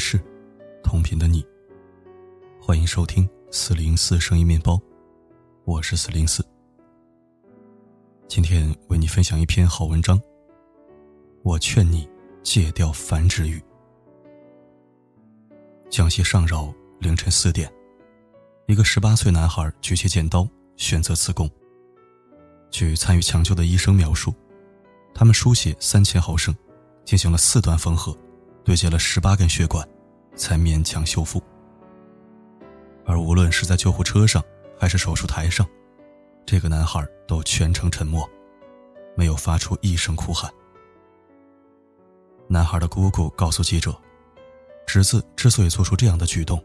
城市，同频的你。欢迎收听四零四声音面包，我是四零四。今天为你分享一篇好文章。我劝你戒掉繁殖欲。江西上饶凌晨四点，一个十八岁男孩举起剪刀选择自宫。据参与抢救的医生描述，他们输血三千毫升，进行了四段缝合。对接了十八根血管，才勉强修复。而无论是在救护车上还是手术台上，这个男孩都全程沉默，没有发出一声哭喊。男孩的姑姑告诉记者，侄子之所以做出这样的举动，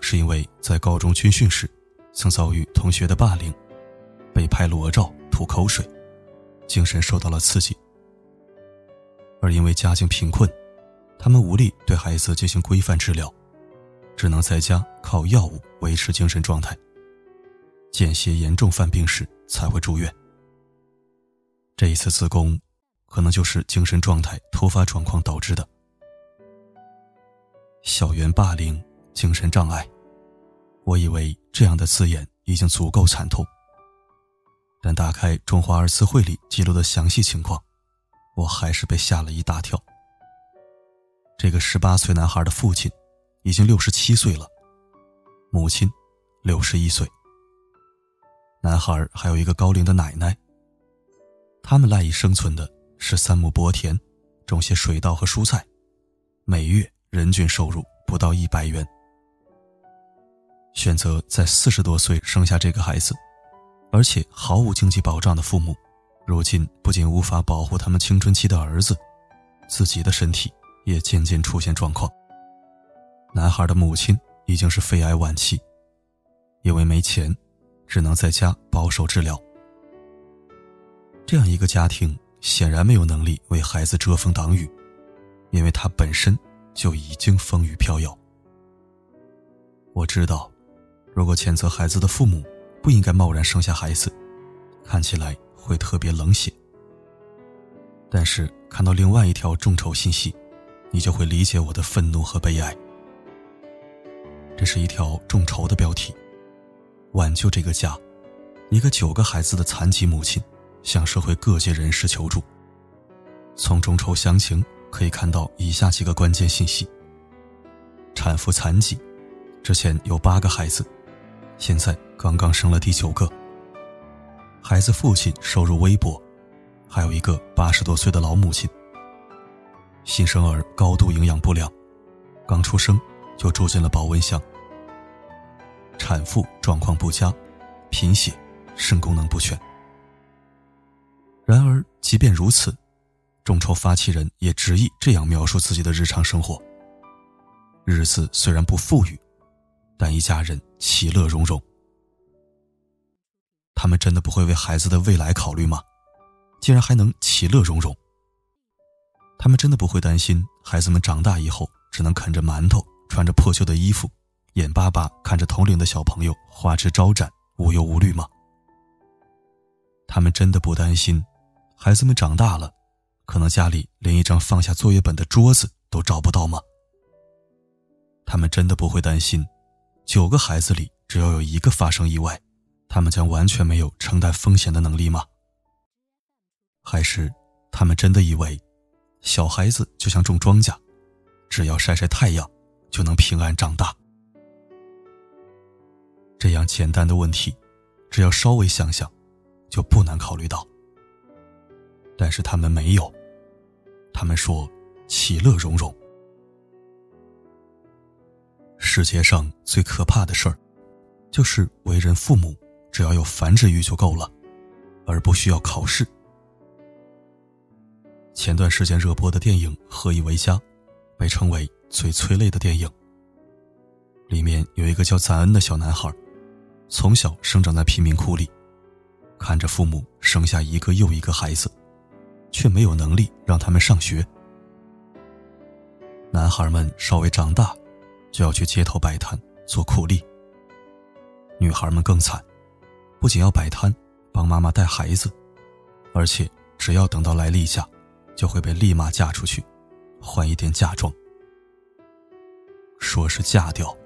是因为在高中军训时，曾遭遇同学的霸凌，被拍裸照、吐口水，精神受到了刺激。而因为家境贫困。他们无力对孩子进行规范治疗，只能在家靠药物维持精神状态。间歇严重犯病时才会住院。这一次自宫，可能就是精神状态突发状况导致的。校园霸凌、精神障碍，我以为这样的字眼已经足够惨痛。但打开中华儿词汇里记录的详细情况，我还是被吓了一大跳。这个十八岁男孩的父亲已经六十七岁了，母亲六十一岁。男孩还有一个高龄的奶奶。他们赖以生存的是三亩薄田，种些水稻和蔬菜，每月人均收入不到一百元。选择在四十多岁生下这个孩子，而且毫无经济保障的父母，如今不仅无法保护他们青春期的儿子，自己的身体。也渐渐出现状况。男孩的母亲已经是肺癌晚期，因为没钱，只能在家保守治疗。这样一个家庭显然没有能力为孩子遮风挡雨，因为他本身就已经风雨飘摇。我知道，如果谴责孩子的父母不应该贸然生下孩子，看起来会特别冷血。但是看到另外一条众筹信息。你就会理解我的愤怒和悲哀。这是一条众筹的标题：挽救这个家，一个九个孩子的残疾母亲向社会各界人士求助。从众筹详情可以看到以下几个关键信息：产妇残疾，之前有八个孩子，现在刚刚生了第九个。孩子父亲收入微薄，还有一个八十多岁的老母亲。新生儿高度营养不良，刚出生就住进了保温箱。产妇状况不佳，贫血，肾功能不全。然而，即便如此，众筹发起人也执意这样描述自己的日常生活：日子虽然不富裕，但一家人其乐融融。他们真的不会为孩子的未来考虑吗？竟然还能其乐融融？他们真的不会担心孩子们长大以后只能啃着馒头、穿着破旧的衣服，眼巴巴看着同龄的小朋友花枝招展、无忧无虑吗？他们真的不担心孩子们长大了，可能家里连一张放下作业本的桌子都找不到吗？他们真的不会担心九个孩子里只要有一个发生意外，他们将完全没有承担风险的能力吗？还是他们真的以为？小孩子就像种庄稼，只要晒晒太阳，就能平安长大。这样简单的问题，只要稍微想想，就不难考虑到。但是他们没有，他们说其乐融融。世界上最可怕的事儿，就是为人父母只要有繁殖欲就够了，而不需要考试。前段时间热播的电影《何以为家》，被称为最催泪的电影。里面有一个叫赞恩的小男孩，从小生长在贫民窟里，看着父母生下一个又一个孩子，却没有能力让他们上学。男孩们稍微长大，就要去街头摆摊做苦力。女孩们更惨，不仅要摆摊帮妈妈带孩子，而且只要等到来例假。就会被立马嫁出去，换一点嫁妆。说是嫁掉，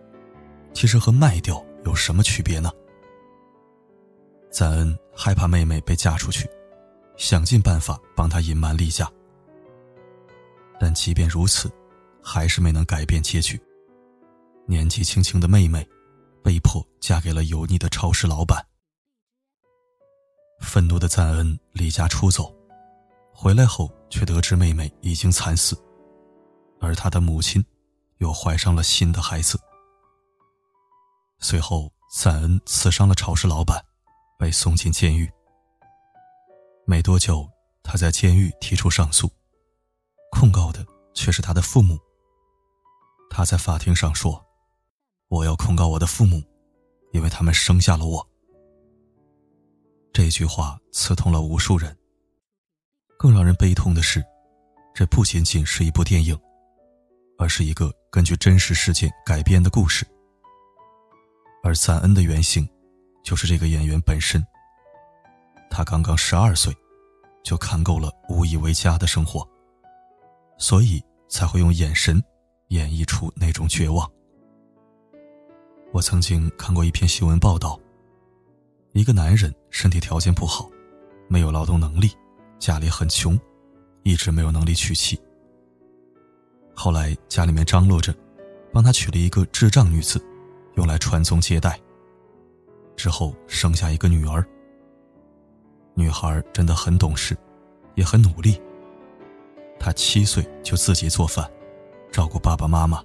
其实和卖掉有什么区别呢？赞恩害怕妹妹被嫁出去，想尽办法帮她隐瞒例假。但即便如此，还是没能改变结局。年纪轻轻的妹妹，被迫嫁给了油腻的超市老板。愤怒的赞恩离家出走，回来后却得知妹妹已经惨死，而他的母亲又怀上了新的孩子。随后，赞恩刺伤了超市老板，被送进监狱。没多久，他在监狱提出上诉。控告的却是他的父母。他在法庭上说：“我要控告我的父母，因为他们生下了我。”这句话刺痛了无数人。更让人悲痛的是，这不仅仅是一部电影，而是一个根据真实事件改编的故事。而赞恩的原型，就是这个演员本身。他刚刚十二岁，就看够了无以为家的生活。所以才会用眼神演绎出那种绝望。我曾经看过一篇新闻报道，一个男人身体条件不好，没有劳动能力，家里很穷，一直没有能力娶妻。后来家里面张罗着，帮他娶了一个智障女子，用来传宗接代。之后生下一个女儿。女孩真的很懂事，也很努力。她七岁就自己做饭，照顾爸爸妈妈。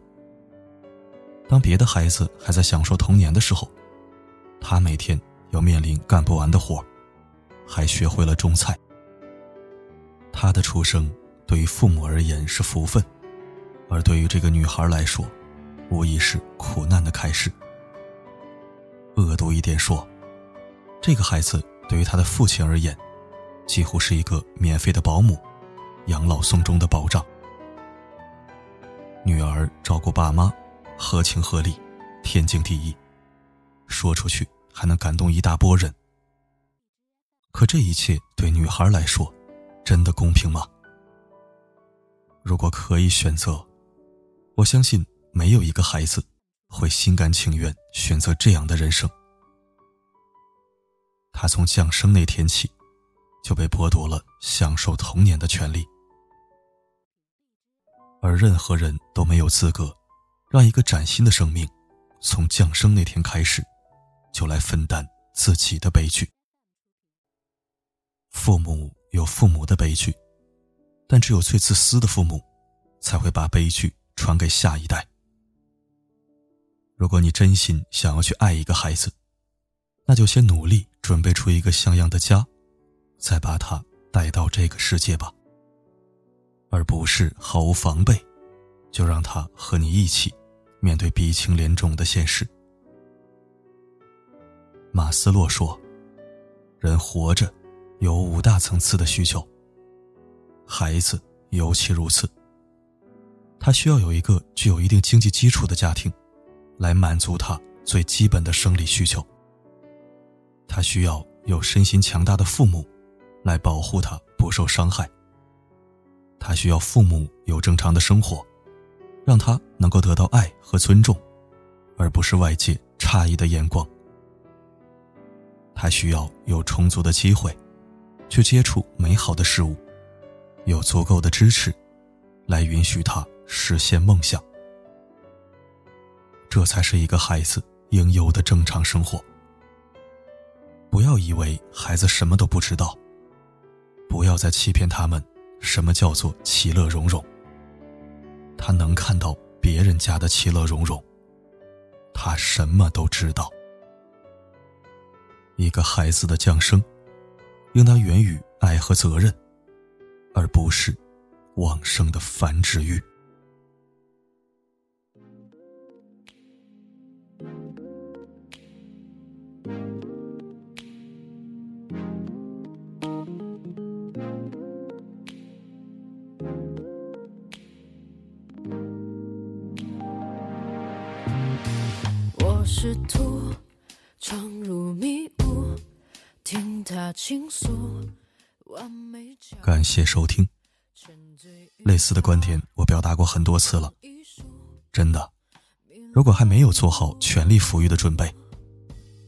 当别的孩子还在享受童年的时候，他每天要面临干不完的活还学会了种菜。他的出生对于父母而言是福分，而对于这个女孩来说，无疑是苦难的开始。恶毒一点说，这个孩子对于他的父亲而言，几乎是一个免费的保姆。养老送终的保障，女儿照顾爸妈，合情合理，天经地义，说出去还能感动一大波人。可这一切对女孩来说，真的公平吗？如果可以选择，我相信没有一个孩子会心甘情愿选择这样的人生。他从降生那天起，就被剥夺了享受童年的权利。而任何人都没有资格，让一个崭新的生命，从降生那天开始，就来分担自己的悲剧。父母有父母的悲剧，但只有最自私的父母，才会把悲剧传给下一代。如果你真心想要去爱一个孩子，那就先努力准备出一个像样的家，再把他带到这个世界吧。而不是毫无防备，就让他和你一起面对鼻青脸肿的现实。马斯洛说：“人活着有五大层次的需求，孩子尤其如此。他需要有一个具有一定经济基础的家庭，来满足他最基本的生理需求；他需要有身心强大的父母，来保护他不受伤害。”他需要父母有正常的生活，让他能够得到爱和尊重，而不是外界诧异的眼光。他需要有充足的机会，去接触美好的事物，有足够的支持，来允许他实现梦想。这才是一个孩子应有的正常生活。不要以为孩子什么都不知道，不要再欺骗他们。什么叫做其乐融融？他能看到别人家的其乐融融，他什么都知道。一个孩子的降生，应当源于爱和责任，而不是旺盛的繁殖欲。我试图闯入迷雾，感谢收听。类似的观点我表达过很多次了，真的，如果还没有做好全力抚育的准备，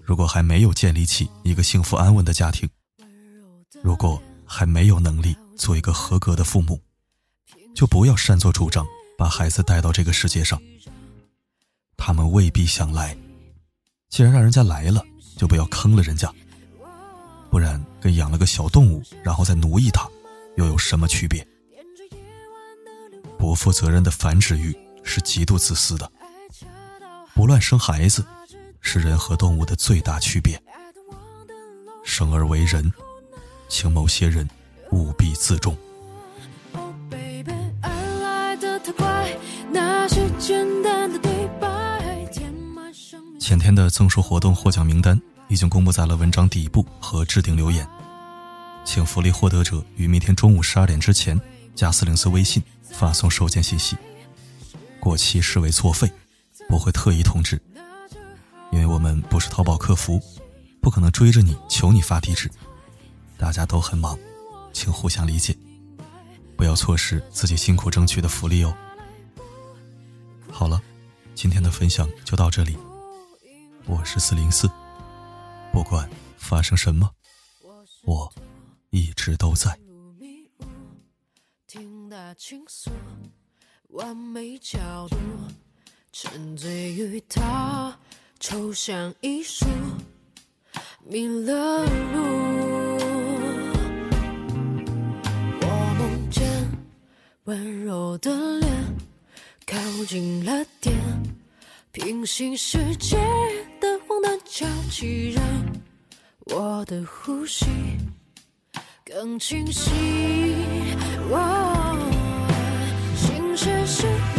如果还没有建立起一个幸福安稳的家庭，如果还没有能力做一个合格的父母，就不要擅作主张把孩子带到这个世界上。他们未必想来，既然让人家来了，就不要坑了人家。不然跟养了个小动物，然后再奴役它，又有什么区别？不负责任的繁殖欲是极度自私的。不乱生孩子，是人和动物的最大区别。生而为人，请某些人务必自重。前天的赠书活动获奖名单已经公布在了文章底部和置顶留言，请福利获得者于明天中午十二点之前加四零四微信发送收件信息，过期视为作废。不会特意通知，因为我们不是淘宝客服，不可能追着你求你发地址。大家都很忙，请互相理解，不要错失自己辛苦争取的福利哦。好了，今天的分享就到这里，我是四零四，不管发生什么，我一直都在。完美角度。沉醉于他抽象艺术，迷了路。我梦见温柔的脸，靠近了点，平行世界的交集让我的呼吸更清晰。心事是。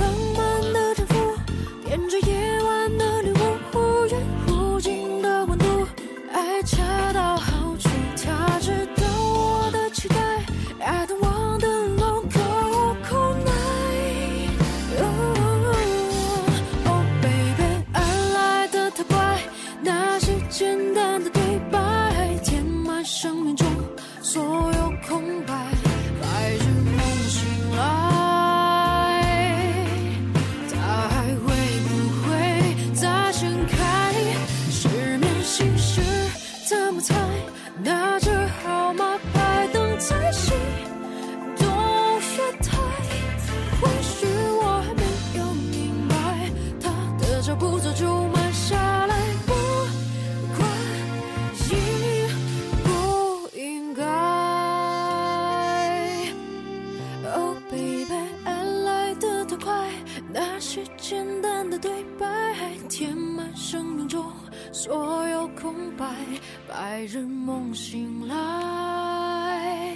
白日梦醒来，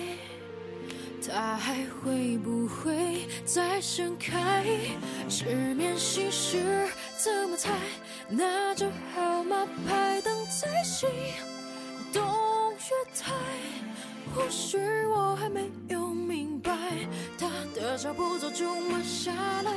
它还会不会再盛开？失眠心事怎么猜？拿着号码牌等在心动月台，或许我还没有明白，他的脚步早就慢下来。